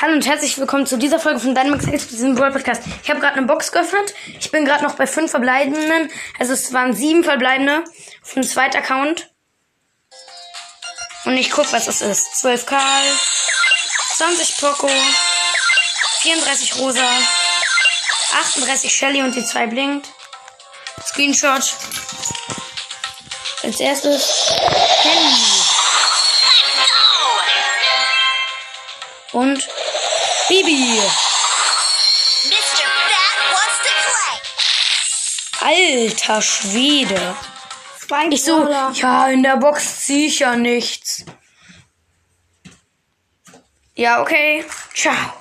Hallo und herzlich willkommen zu dieser Folge von Dynamax diesem World Podcast. Ich habe gerade eine Box geöffnet. Ich bin gerade noch bei fünf verbleibenden. Also es waren sieben verbleibende auf dem zweiten Account. Und ich guck, was es ist. 12 Karl, 20 Poco, 34 Rosa, 38 Shelly und die zwei blinkt. Screenshot. Als erstes Handy. Und Bibi. Mr. Bat wants to play. Alter Schwede. Ich so, ja, in der Box zieh ich ja nichts. Ja, okay. Ciao.